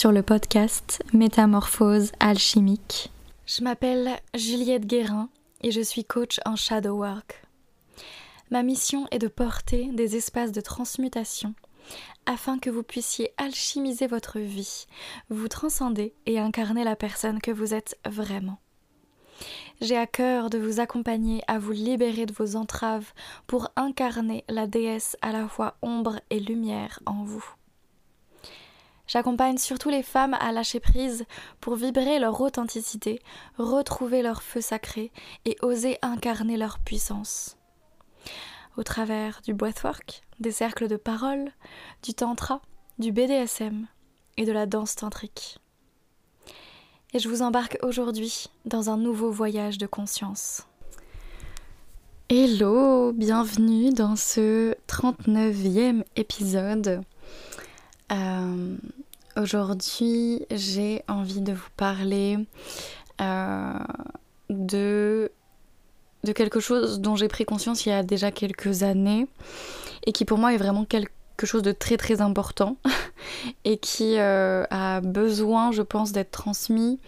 Sur le podcast Métamorphose alchimique. Je m'appelle Juliette Guérin et je suis coach en shadow work. Ma mission est de porter des espaces de transmutation afin que vous puissiez alchimiser votre vie, vous transcender et incarner la personne que vous êtes vraiment. J'ai à cœur de vous accompagner à vous libérer de vos entraves pour incarner la déesse à la fois ombre et lumière en vous. J'accompagne surtout les femmes à lâcher prise pour vibrer leur authenticité, retrouver leur feu sacré et oser incarner leur puissance. Au travers du breathwork, des cercles de parole, du tantra, du BDSM et de la danse tantrique. Et je vous embarque aujourd'hui dans un nouveau voyage de conscience. Hello, bienvenue dans ce 39e épisode. Euh, aujourd'hui, j'ai envie de vous parler euh, de, de quelque chose dont j'ai pris conscience il y a déjà quelques années et qui pour moi est vraiment quelque chose de très très important et qui euh, a besoin, je pense, d'être transmis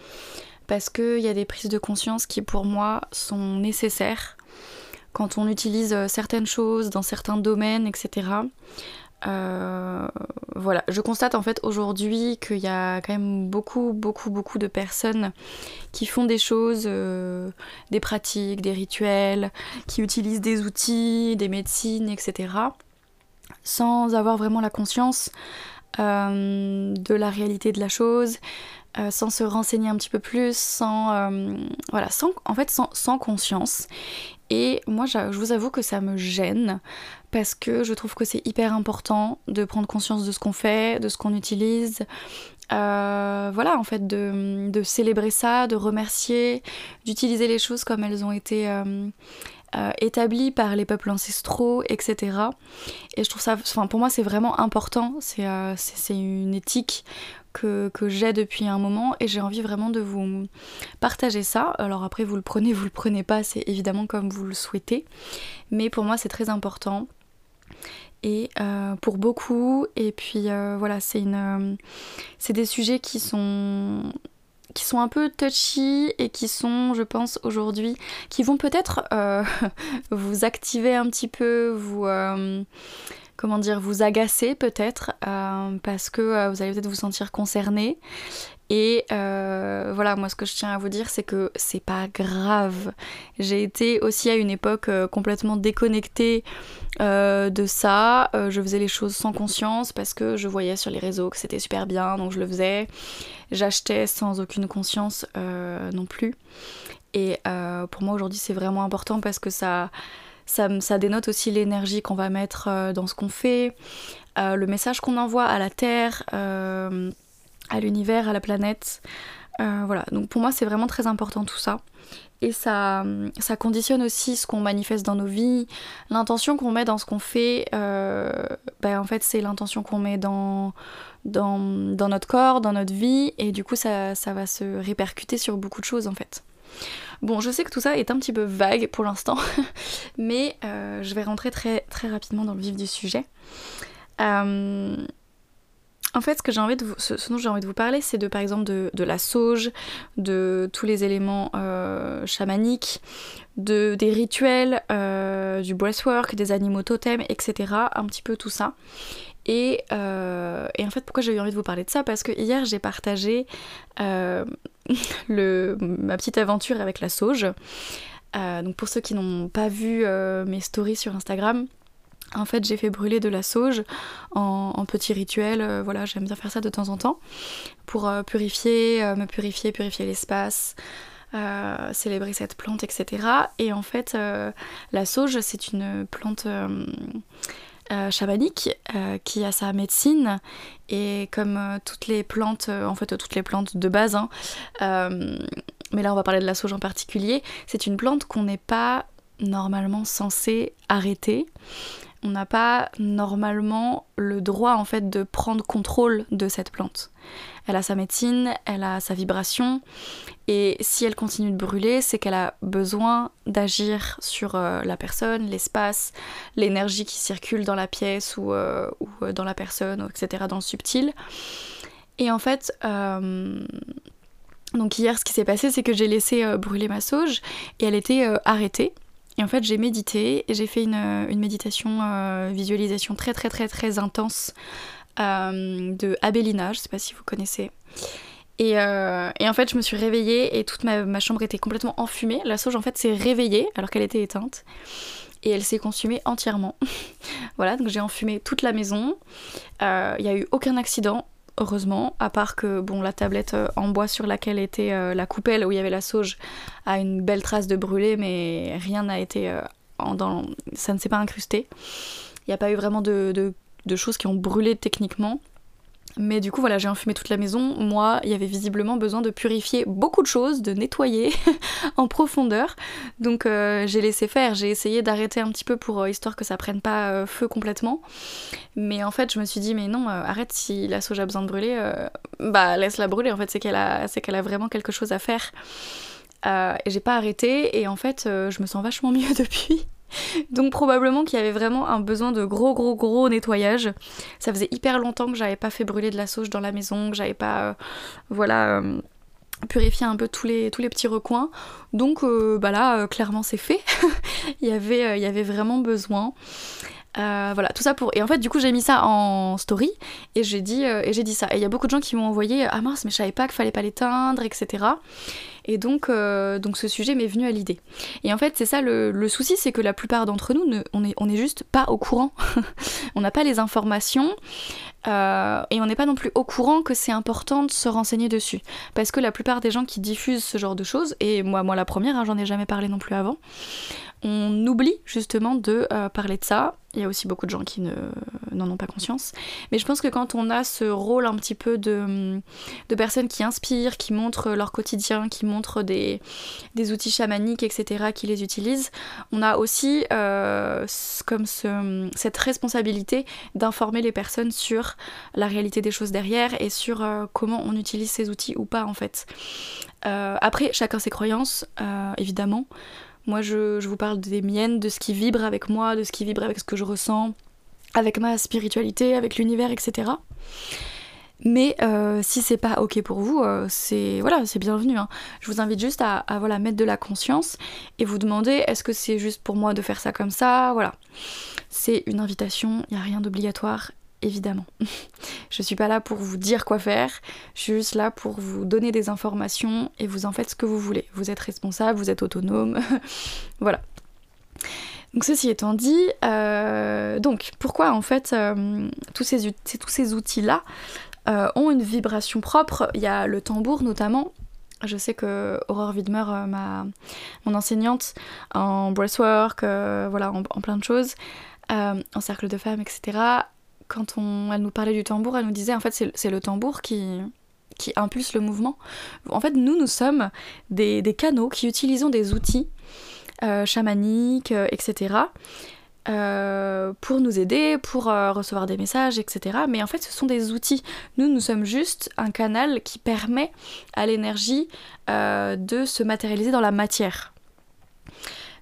parce qu'il y a des prises de conscience qui pour moi sont nécessaires quand on utilise certaines choses dans certains domaines, etc. Euh, voilà, je constate en fait aujourd'hui qu'il y a quand même beaucoup, beaucoup, beaucoup de personnes qui font des choses, euh, des pratiques, des rituels, qui utilisent des outils, des médecines, etc. sans avoir vraiment la conscience euh, de la réalité de la chose, sans se renseigner un petit peu plus, sans voilà, sans en fait sans, sans conscience. Et moi, je vous avoue que ça me gêne parce que je trouve que c'est hyper important de prendre conscience de ce qu'on fait, de ce qu'on utilise. Euh, voilà, en fait, de, célébrer ça, de remercier, d'utiliser les choses comme elles ont été euh, euh, établies par les peuples ancestraux, etc. Et je trouve ça, enfin, pour moi, c'est vraiment important. C'est une éthique que, j'ai depuis un moment et j'ai envie vraiment de vous partager ça. Alors après, vous le prenez, vous le prenez pas, c'est évidemment comme vous le souhaitez. Mais pour moi, c'est très important et euh, pour beaucoup et puis euh, voilà c'est une euh, c'est des sujets qui sont qui sont un peu touchy et qui sont je pense aujourd'hui qui vont peut-être vous activer un petit peu vous comment dire vous agacer peut-être parce que vous allez peut-être vous sentir concerné et euh, voilà, moi ce que je tiens à vous dire, c'est que c'est pas grave. J'ai été aussi à une époque euh, complètement déconnectée euh, de ça. je faisais les choses sans conscience parce que je voyais sur les réseaux que c'était super bien, donc je le faisais. J'achetais sans aucune conscience non plus. Et pour moi aujourd'hui c'est vraiment important parce que ça, ça, ça dénote aussi l'énergie qu'on va mettre dans ce qu'on fait, le message qu'on envoie à la Terre à l'univers, à la planète. Euh, voilà, donc pour moi c'est vraiment très important tout ça. Et ça, conditionne aussi ce qu'on manifeste dans nos vies, l'intention qu'on met dans ce qu'on fait. Euh, ben en fait c'est l'intention qu'on met dans, notre corps, dans notre vie, et du coup ça va se répercuter sur beaucoup de choses en fait. Bon, je sais que tout ça est un petit peu vague pour l'instant, mais euh, je vais rentrer très, rapidement dans le vif du sujet. Euh, en fait, ce, que envie de ce, dont j'ai envie de vous parler, c'est de par exemple de, la sauge, de tous les éléments euh, chamaniques, de, des rituels, du breathwork, des animaux totems, etc. Un petit peu tout ça. Et, euh, et en fait, pourquoi j'ai eu envie de vous parler de ça? Parce que hier, j'ai partagé le, ma petite aventure avec la sauge. donc pour ceux qui n'ont pas vu mes stories sur Instagram, en fait, j'ai fait brûler de la sauge en, petit rituel. Euh, voilà, j'aime bien faire ça de temps en temps pour euh, purifier, euh, me purifier, purifier l'espace, célébrer cette plante, etc. Et en fait, la sauge, c'est une plante chamanique qui a sa médecine et comme toutes les plantes, en fait toutes les plantes de base, hein, mais là on va parler de la sauge en particulier, c'est une plante qu'on n'est pas normalement censé arrêter on n'a pas normalement le droit en fait de prendre contrôle de cette plante. Elle a sa médecine, elle a sa vibration, et si elle continue de brûler, c'est qu'elle a besoin d'agir sur euh, la personne, l'espace, l'énergie qui circule dans la pièce ou, euh, euh, dans la personne, etc., dans le subtil. Et en fait, donc hier, ce qui s'est passé, c'est que j'ai laissé brûler ma sauge et elle était arrêtée. Et en fait, j'ai médité et j'ai fait une, méditation visualisation très très très très intense de Abelina, je sais pas si vous connaissez. Euh, et, en fait, je me suis réveillée et toute ma, chambre était complètement enfumée. La sauge, en fait, s'est réveillée alors qu'elle était éteinte. Et elle s'est consumée entièrement. voilà, donc j'ai enfumé toute la maison. Euh, il n'y a eu aucun accident, heureusement, à part que bon, la tablette euh, en bois sur laquelle était la coupelle où il y avait la sauge a une belle trace de brûlé, mais rien n'a été. dans... Ça ne s'est pas incrusté. Il n'y a pas eu vraiment de choses qui ont brûlé techniquement. Mais du coup, voilà, j'ai enfumé toute la maison. Moi, il y avait visiblement besoin de purifier beaucoup de choses, de nettoyer en profondeur. Donc, euh, j'ai laissé faire. J'ai essayé d'arrêter un petit peu pour euh, histoire que ça prenne pas euh, feu complètement. Mais en fait, je me suis dit, mais non, arrête si la soja a besoin de brûler, bah laisse-la brûler. En fait, c'est qu'elle a, c'est qu'elle a vraiment quelque chose à faire. et j'ai pas arrêté. Et en fait, je me sens vachement mieux depuis. Donc probablement qu'il y avait vraiment un besoin de gros gros gros nettoyage. Ça faisait hyper longtemps que j'avais pas fait brûler de la sauge dans la maison, que j'avais pas euh, voilà euh, purifié un peu tous les, tous les petits recoins. Donc euh, bah là clairement c'est fait. il, y avait, il y avait vraiment besoin. voilà, tout pour. Et en fait, du coup, j'ai mis ça en story et j'ai dit, et j'ai dit ça. Et il y a beaucoup de gens qui m'ont envoyé Ah mince, mais je savais pas qu'il fallait pas l'éteindre, etc. Et donc, euh, donc ce sujet m'est venu à l'idée. Et en fait, c'est ça le, souci, c'est que la plupart d'entre nous, on, est, on est juste pas au courant. on n'a pas les informations. Euh, et on n'est pas non plus au courant que c'est important de se renseigner dessus. Parce que la plupart des gens qui diffusent ce genre de choses, et moi, moi la première, hein, j'en ai jamais parlé non plus avant, on oublie justement de euh, parler de ça. Il y a aussi beaucoup de gens qui n'en ont pas conscience. Mais je pense que quand on a ce rôle un petit peu de, personnes qui inspirent, qui montrent leur quotidien, qui montrent des, outils chamaniques, etc., qui les utilisent, on a aussi euh, comme ce, cette responsabilité d'informer les personnes sur la réalité des choses derrière et sur euh, comment on utilise ces outils ou pas en fait. après, chacun ses croyances, évidemment. Moi, je, vous parle des miennes, de ce qui vibre avec moi, de ce qui vibre avec ce que je ressens, avec ma spiritualité, avec l'univers, etc. Mais euh, si c'est pas ok pour vous, euh, c'est voilà, c'est bienvenu. Hein. Je vous invite juste à, voilà mettre de la conscience et vous demander est-ce que c'est juste pour moi de faire ça comme ça, voilà. C'est une invitation, il n'y a rien d'obligatoire évidemment. je suis pas là pour vous dire quoi faire, je suis juste là pour vous donner des informations et vous en faites ce que vous voulez. Vous êtes responsable, vous êtes autonome, voilà. Donc ceci étant dit, euh, donc pourquoi en fait euh, tous ces, outils-là euh, ont une vibration propre? Il y a le tambour notamment. Je sais que Aurore Widmer, ma, mon enseignante en breathwork, voilà, en, plein de choses, en cercle de femmes, etc., quand on, elle nous parlait du tambour, elle nous disait en fait c'est le tambour qui, qui impulse le mouvement. En fait, nous, nous sommes des, canaux qui utilisons des outils euh, chamaniques, euh, etc. Euh, pour nous aider, pour recevoir des messages, etc. Mais en fait, ce sont des outils. Nous, nous sommes juste un canal qui permet à l'énergie de se matérialiser dans la matière.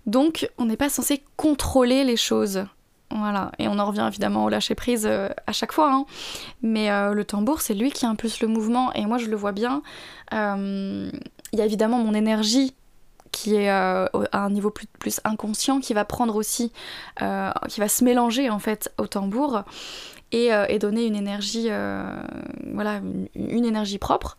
Donc, on n'est pas censé contrôler les choses. Voilà, et on en revient évidemment au lâcher prise euh, à chaque fois, hein. mais euh, le tambour c'est lui qui impulse le mouvement et moi je le vois bien. Euh, il y a évidemment mon énergie qui est à un niveau plus, plus, inconscient, qui va prendre aussi, qui va se mélanger en fait au tambour et, donner une énergie, voilà, une, énergie propre.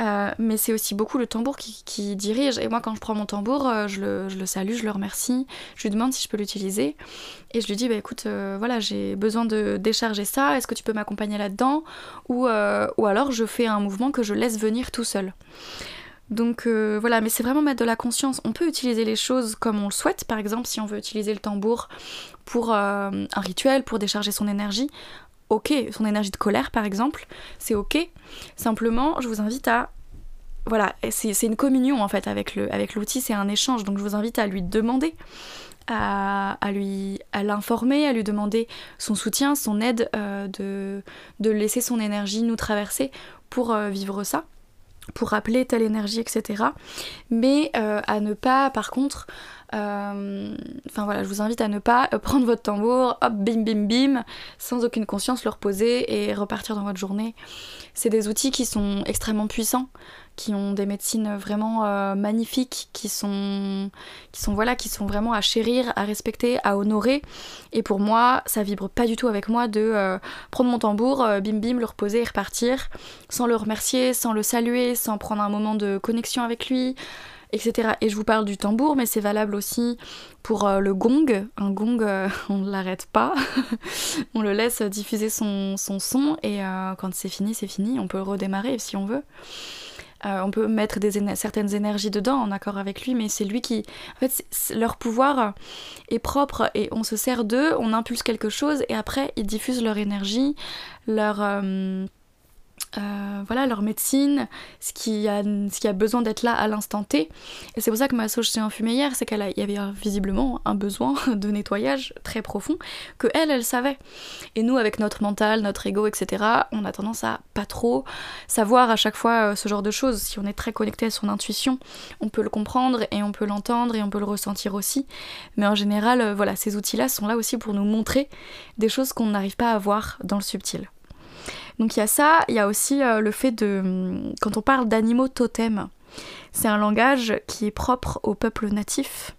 Euh, mais c'est aussi beaucoup le tambour qui, dirige. Et moi, quand je prends mon tambour, euh, je, le, salue, je le remercie, je lui demande si je peux l'utiliser. Et je lui dis, bah écoute, euh, voilà, j'ai besoin de décharger ça, est-ce que tu peux m'accompagner là-dedans? Ou, ou alors je fais un mouvement que je laisse venir tout seul. Donc voilà, mais c'est vraiment mettre de la conscience. On peut utiliser les choses comme on le souhaite. Par exemple, si on veut utiliser le tambour pour un rituel, pour décharger son énergie, ok, son énergie de colère par exemple, c'est ok. Simplement, je vous invite à voilà, c'est une communion en fait avec le avec l'outil, c'est un échange. Donc je vous invite à lui demander, à, lui à l'informer, à lui demander son soutien, son aide, euh, de, de laisser son énergie nous traverser pour euh, vivre ça pour rappeler telle énergie, etc. Mais euh, à ne pas, par contre, Enfin voilà, je vous invite à ne pas prendre votre tambour, hop, bim bim bim, sans aucune conscience, le reposer et repartir dans votre journée. C'est des outils qui sont extrêmement puissants qui ont des médecines vraiment euh, magnifiques, qui sont, qui sont voilà, qui sont vraiment à chérir, à respecter, à honorer. Et pour moi, ça vibre pas du tout avec moi de euh, prendre mon tambour, euh, bim bim, le reposer et repartir, sans le remercier, sans le saluer, sans prendre un moment de connexion avec lui, etc. Et je vous parle du tambour, mais c'est valable aussi pour le gong. Un gong, on ne l'arrête pas, on le laisse diffuser son, son son et quand c'est fini, c'est fini. On peut redémarrer si on veut. Euh, on peut mettre des certaines énergies dedans en accord avec lui, mais c'est lui qui. En fait, leur pouvoir est propre et on se sert d'eux, on impulse quelque chose et après ils diffusent leur énergie, leur. Euh, euh, voilà leur médecine, ce qui a, ce qui a besoin d'être là à l'instant T. Et c'est pour ça que ma sauge s'est enfumée hier, c'est qu'il y avait visiblement un besoin de nettoyage très profond que elle, elle savait. Et nous, avec notre mental, notre ego, etc., on a tendance à pas trop savoir à chaque fois euh, ce genre de choses. Si on est très connecté à son intuition, on peut le comprendre et on peut l'entendre et on peut le ressentir aussi. Mais en général, euh, voilà, ces outils-là sont là aussi pour nous montrer des choses qu'on n'arrive pas à voir dans le subtil. Donc il y a ça, il y a aussi euh, le fait de... Hum, quand on parle d'animaux totems, c'est un langage qui est propre au peuple natif.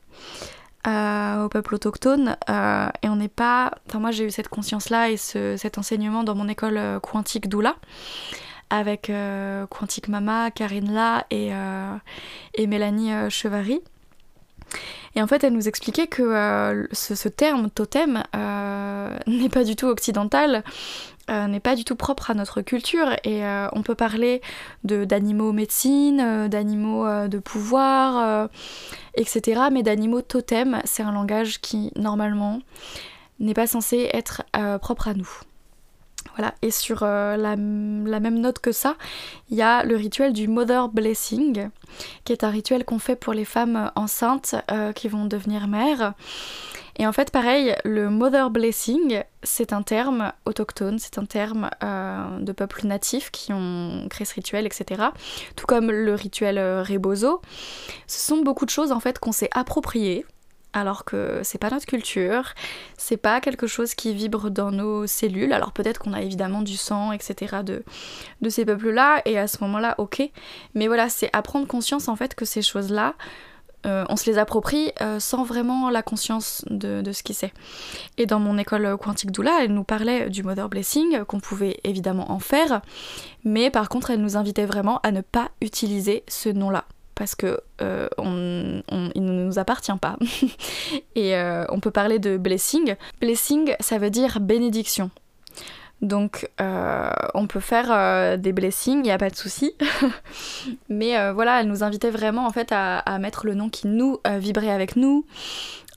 Euh, au peuple autochtone euh, et on n'est pas enfin moi j'ai eu cette conscience là et cet enseignement dans mon école quantique doula avec Quantique Mama, Karine La et, et Mélanie Chevary et en fait, elle nous expliquait que ce, terme totem n'est pas du tout occidental euh, n'est pas du tout propre à notre culture et euh, on peut parler d'animaux médecine, euh, d'animaux de pouvoir, etc. Mais d'animaux totems, c'est un langage qui normalement n'est pas censé être propre à nous. Et sur la, la, même note que ça, il y a le rituel du Mother Blessing, qui est un rituel qu'on fait pour les femmes enceintes qui vont devenir mères. Et en fait, pareil, le mother blessing, c'est un terme autochtone, c'est un terme euh, de peuples natifs qui ont créé ce rituel, etc. Tout comme le rituel euh, rebozo. Ce sont beaucoup de choses en fait qu'on s'est appropriées alors que c'est pas notre culture, c'est pas quelque chose qui vibre dans nos cellules. Alors peut-être qu'on a évidemment du sang, etc. de, de ces peuples-là, et à ce moment-là, ok. Mais voilà, c'est à prendre conscience en fait que ces choses-là euh, on se les approprie euh, sans vraiment la conscience de, ce qui c'est. Et dans mon école quantique doula, elle nous parlait du mother blessing, qu'on pouvait évidemment en faire, mais par contre, elle nous invitait vraiment à ne pas utiliser ce nom-là. Parce que euh, ne nous appartient pas. Et on peut parler de blessing. Blessing, ça veut dire bénédiction. Donc euh, on peut faire euh, des blessings, il n'y a pas de souci. Mais euh, voilà, elle nous invitait vraiment en fait à mettre le nom qui nous vibrait avec nous,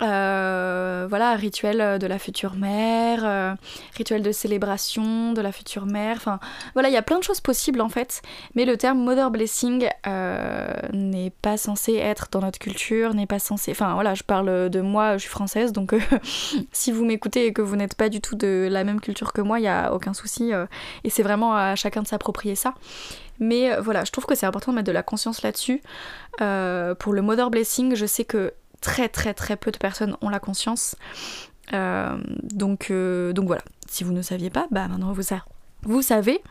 euh, voilà, rituel de la future mère, euh, rituel de célébration de la future mère. Enfin, voilà, il y a plein de choses possibles en fait. Mais le terme mother blessing euh, n'est pas censé être dans notre culture, n'est pas censé. Enfin, voilà, je parle de moi, je suis française, donc si vous m'écoutez et que vous n'êtes pas du tout de la même culture que moi, il n'y a aucun souci. et c'est vraiment à chacun de s'approprier ça. Mais voilà, je trouve que c'est important de mettre de la conscience là-dessus. pour le mother blessing, je sais que très très très peu de personnes ont la conscience. Euh, donc, euh, donc voilà, si vous ne saviez pas, bah maintenant vous, savez.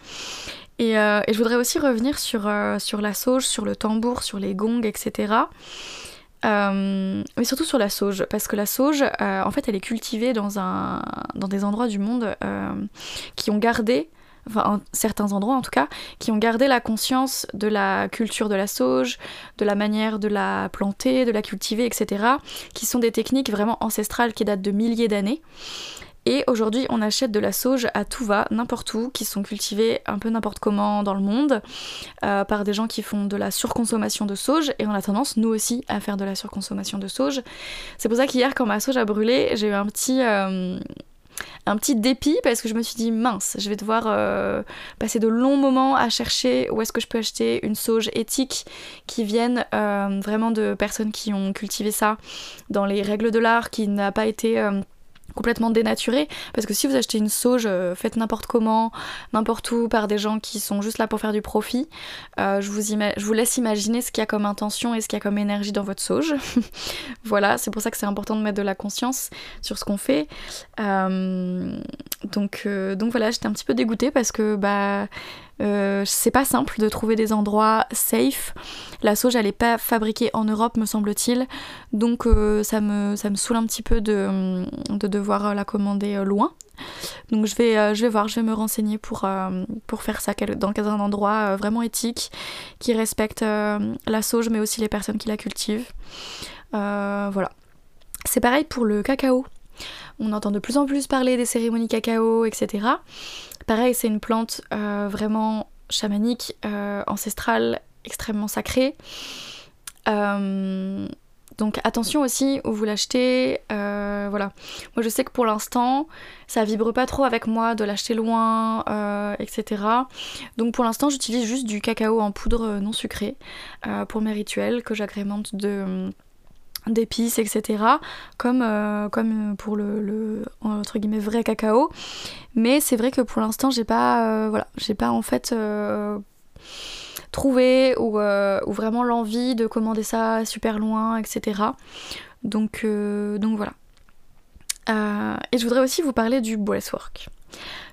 Et, euh, et, je voudrais aussi revenir sur, sur la sauge, sur le tambour, sur les gongs, etc. mais surtout sur la sauge, parce que la sauge, en fait, elle est cultivée dans, un, dans des endroits du monde qui ont gardé enfin certains endroits en tout cas, qui ont gardé la conscience de la culture de la sauge, de la manière de la planter, de la cultiver, etc., qui sont des techniques vraiment ancestrales qui datent de milliers d'années. Et aujourd'hui, on achète de la sauge à tout va, n'importe où, qui sont cultivées un peu n'importe comment dans le monde, euh, par des gens qui font de la surconsommation de sauge, et on a tendance, nous aussi, à faire de la surconsommation de sauge. C'est pour ça qu'hier, quand ma sauge a brûlé, j'ai eu un petit... Euh, un petit dépit parce que je me suis dit mince, je vais devoir euh, passer de longs moments à chercher où est-ce que je peux acheter une sauge éthique qui vienne euh, vraiment de personnes qui ont cultivé ça dans les règles de l'art, qui n'a pas été euh, complètement dénaturé parce que si vous achetez une sauge euh, faite n'importe comment, n'importe où par des gens qui sont juste là pour faire du profit, euh, je, vous laisse imaginer ce qu'il y a comme intention et ce qu'il y a comme énergie dans votre sauge. voilà, c'est pour ça que c'est important de mettre de la conscience sur ce qu'on fait. Euh, donc, donc voilà, j'étais un petit peu dégoûtée parce que bah euh, c'est pas simple de trouver des endroits safe. La sauge, elle est pas fabriquée en Europe, me semble-t-il. Donc euh, ça, me, ça saoule un petit peu de, de devoir la commander euh, loin. Donc je vais, je vais voir, je vais me renseigner pour, pour faire ça dans un endroit vraiment éthique, qui respecte la sauge, mais aussi les personnes qui la cultivent. voilà. C'est pareil pour le cacao. On entend de plus en plus parler des cérémonies cacao, etc. Pareil, c'est une plante euh, vraiment chamanique, euh, ancestrale, extrêmement sacrée. Euh, donc attention aussi où vous l'achetez, voilà. Moi je sais que pour l'instant ça vibre pas trop avec moi de l'acheter loin, etc. Donc pour l'instant j'utilise juste du cacao en poudre non sucrée pour mes rituels que j'agrémente de d'épices, etc. Comme, euh, comme pour le, entre guillemets vrai cacao. Mais c'est vrai que pour l'instant j'ai pas euh, voilà, j'ai pas en fait euh, trouvé ou, ou vraiment l'envie de commander ça super loin, etc. Donc, donc voilà. et je voudrais aussi vous parler du breathwork.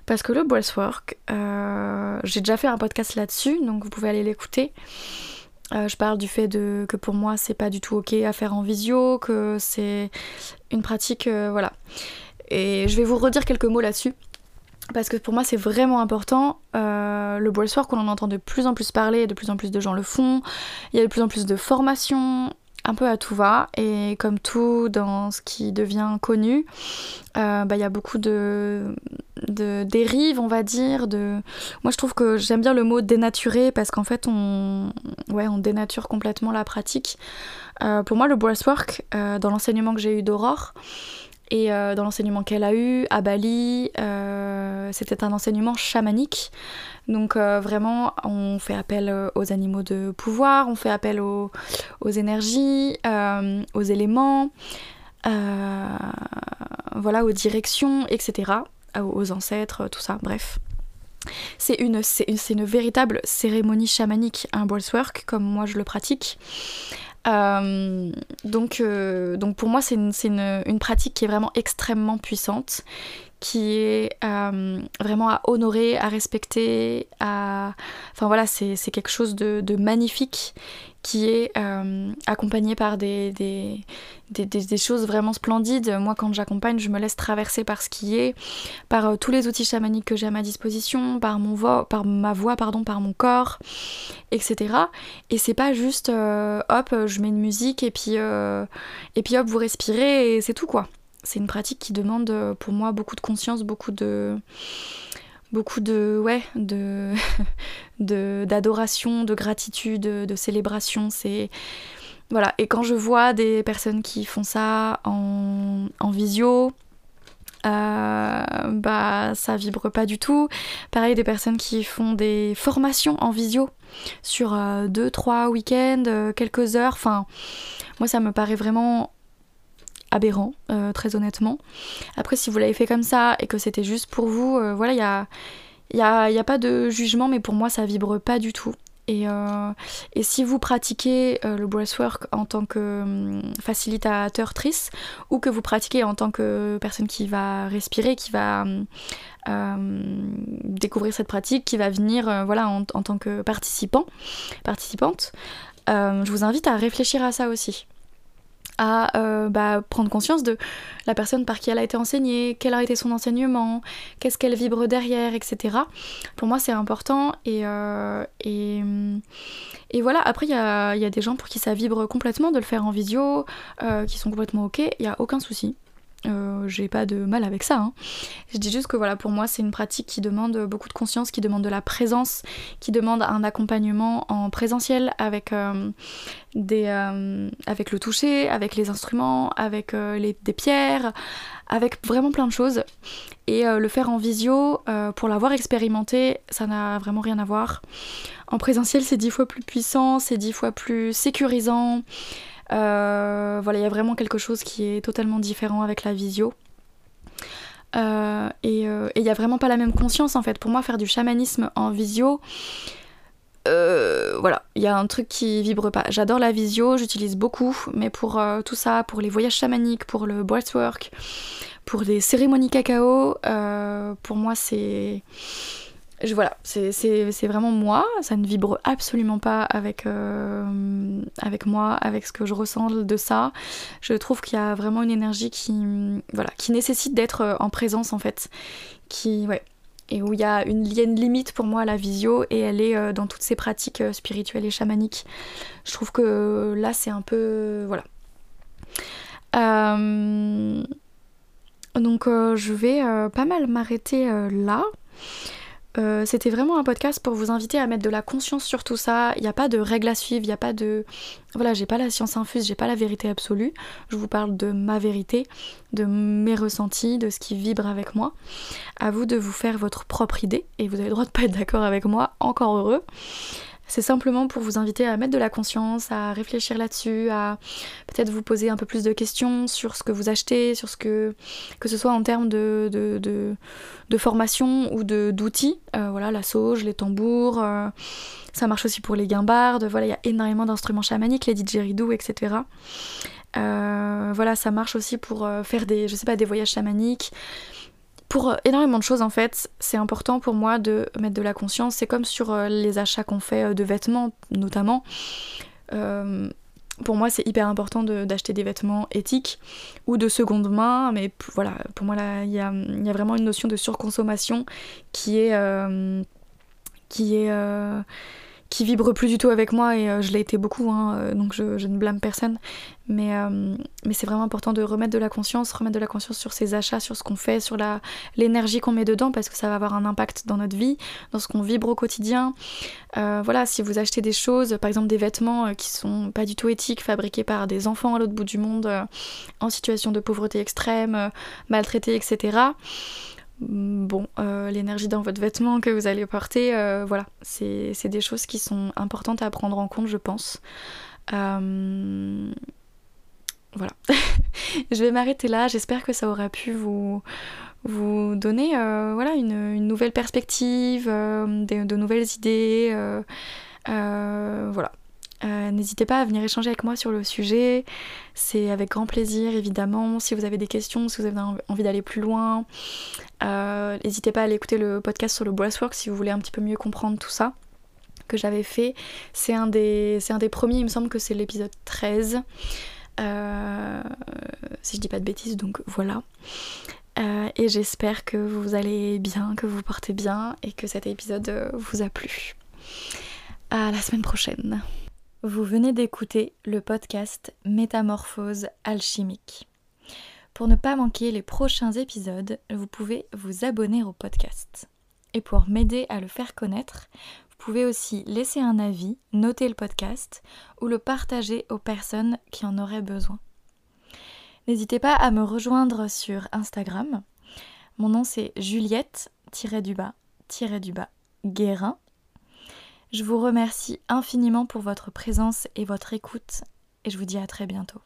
Parce que le breathwork, j'ai déjà fait un podcast là-dessus, donc vous pouvez aller l'écouter. Euh, je parle du fait de, que pour moi c'est pas du tout ok à faire en visio, que c'est une pratique, euh, voilà. Et je vais vous redire quelques mots là-dessus. Parce que pour moi c'est vraiment important. Euh, le soir qu'on en entend de plus en plus parler, de plus en plus de gens le font. Il y a de plus en plus de formations un peu à tout va et comme tout dans ce qui devient connu, euh, bah, il y a beaucoup de, de, dérives, on va dire. De... Moi je trouve que j'aime bien le mot dénaturer parce qu'en fait on, ouais, on dénature complètement la pratique. Euh, pour moi le breathwork, euh, dans l'enseignement que j'ai eu d'Aurore, et dans l'enseignement qu'elle a eu à Bali, c'était un enseignement chamanique. Donc euh, vraiment, on fait appel euh, aux animaux de pouvoir, on fait appel aux, énergies, euh, aux éléments, voilà, aux directions, etc., aux ancêtres, tout ça, bref. C'est une, une, véritable cérémonie chamanique, un breathwork, comme moi je le pratique. donc, donc pour moi, c'est une, une, une, pratique qui est vraiment extrêmement puissante, qui est euh, vraiment à honorer, à respecter, à... Enfin voilà, c'est quelque chose de, magnifique qui est euh, accompagné par des, des, des, choses vraiment splendides. Moi, quand j'accompagne, je me laisse traverser par ce qui est, par euh, tous les outils chamaniques que j'ai à ma disposition, par, mon vo par ma voix, pardon, par mon corps, etc. Et c'est pas juste, hop, je mets une musique et puis, et puis hop, vous respirez et c'est tout quoi c'est une pratique qui demande euh, pour moi beaucoup de conscience, beaucoup de beaucoup de ouais d'adoration, de, gratitude, de, célébration. Et quand je vois des personnes qui font ça en, visio, euh, bah ça vibre pas du tout. Pareil des personnes qui font des formations en visio sur 2-3 euh, week-ends, quelques heures. Enfin, moi ça me paraît vraiment aberrant, euh, très honnêtement. Après, si vous l'avez fait comme ça et que c'était juste pour vous, euh, voilà, il y a, y, a, y a, pas de jugement, mais pour moi, ça vibre pas du tout. Et, euh, et si vous pratiquez le breathwork en tant que hum, facilitateur triste ou que vous pratiquez en tant que personne qui va respirer, qui va hum, découvrir cette pratique, qui va venir voilà, en, en, tant que participant, participante, je vous invite à réfléchir à ça aussi à euh, bah, prendre conscience de la personne par qui elle a été enseignée, quel a été son enseignement, qu'est-ce qu'elle vibre derrière, etc. Pour moi, c'est important et, euh, et, voilà. Après, il y a, y a, des gens pour qui ça vibre complètement de le faire en visio, euh, qui sont complètement ok, il n'y a aucun souci. Euh, j'ai pas de mal avec ça. Hein. Je dis juste que voilà, pour moi, c'est une pratique qui demande beaucoup de conscience, qui demande de la présence, qui demande un accompagnement en présentiel avec, euh, des, euh, avec le toucher, avec les instruments, avec les, des pierres, avec vraiment plein de choses. Et le faire en visio, pour l'avoir expérimenté, ça n'a vraiment rien à voir. En présentiel, c'est dix fois plus puissant, c'est dix fois plus sécurisant. Euh, voilà, il y a vraiment quelque chose qui est totalement différent avec la visio. et il n'y a vraiment pas la même conscience en fait. Pour moi, faire du chamanisme en visio, voilà, il y a un truc qui vibre pas. J'adore la visio, j'utilise beaucoup, mais pour tout ça, pour les voyages chamaniques, pour le breathwork, pour les cérémonies cacao, pour moi c'est voilà, c'est vraiment moi, ça ne vibre absolument pas avec, euh, avec moi, avec ce que je ressens de ça. Je trouve qu'il y a vraiment une énergie qui, voilà, qui nécessite d'être euh, en présence en fait. Et où il y a une, limite pour moi à la visio et elle est euh, dans toutes ces pratiques spirituelles et chamaniques. Je trouve que là c'est un peu. Voilà. donc je vais pas mal m'arrêter là. Euh, c'était vraiment un podcast pour vous inviter à mettre de la conscience sur tout ça. Il n'y a pas de règles à suivre, il n'y a pas de. Voilà, j'ai pas la science infuse, j'ai pas la vérité absolue. Je vous parle de ma vérité, de mes ressentis, de ce qui vibre avec moi. À vous de vous faire votre propre idée et vous avez le droit de pas être d'accord avec moi, encore heureux. C'est simplement pour vous inviter à mettre de la conscience, à réfléchir là-dessus, à peut-être vous poser un peu plus de questions sur ce que vous achetez, sur ce que que ce soit en termes de, formation ou d'outils. Euh, voilà, la sauge, les tambours. Euh, ça marche aussi pour les guimbardes. Voilà, il y a énormément d'instruments chamaniques, les didgeridoo, etc. Euh, voilà, ça marche aussi pour faire des, je sais pas, des voyages chamaniques pour euh, énormément de choses en fait, c'est important pour moi de mettre de la conscience. C'est comme sur euh, les achats qu'on fait euh, de vêtements notamment. pour moi, c'est hyper important d'acheter des vêtements éthiques ou de seconde main, mais voilà, pour moi, il y a, y a, vraiment une notion de surconsommation qui est. qui est qui vibre plus du tout avec moi et euh, je l'ai été beaucoup, hein, euh, donc je, ne blâme personne. Mais, euh, mais c'est vraiment important de remettre de la conscience, remettre de la conscience sur ses achats, sur ce qu'on fait, sur l'énergie qu'on met dedans, parce que ça va avoir un impact dans notre vie, dans ce qu'on vibre au quotidien. voilà, si vous achetez des choses, par exemple des vêtements qui sont pas du tout éthiques, fabriqués par des enfants à l'autre bout du monde, en situation de pauvreté extrême, maltraités, etc bon, euh, l'énergie dans votre vêtement que vous allez porter, euh, voilà, c'est des choses qui sont importantes à prendre en compte, je pense. Euh, voilà. je vais m'arrêter là, j'espère que ça aura pu vous, donner une, nouvelle perspective, de nouvelles idées. voilà. Euh, n'hésitez pas à venir échanger avec moi sur le sujet. C'est avec grand plaisir, évidemment. Si vous avez des questions, si vous avez envie d'aller plus loin, euh, n'hésitez pas à aller écouter le podcast sur le breathwork si vous voulez un petit peu mieux comprendre tout ça que j'avais fait. C'est un, des, premiers, il me semble que c'est l'épisode 13. Euh, si je dis pas de bêtises, donc voilà. et j'espère que vous allez bien, que vous portez bien et que cet épisode vous a plu. À la semaine prochaine. Vous venez d'écouter le podcast Métamorphose alchimique. Pour ne pas manquer les prochains épisodes, vous pouvez vous abonner au podcast. Et pour m'aider à le faire connaître, vous pouvez aussi laisser un avis, noter le podcast ou le partager aux personnes qui en auraient besoin. N'hésitez pas à me rejoindre sur Instagram. Mon nom c'est Juliette-du-bas-du-bas Guérin je vous remercie infiniment pour votre présence et votre écoute et je vous dis à très bientôt.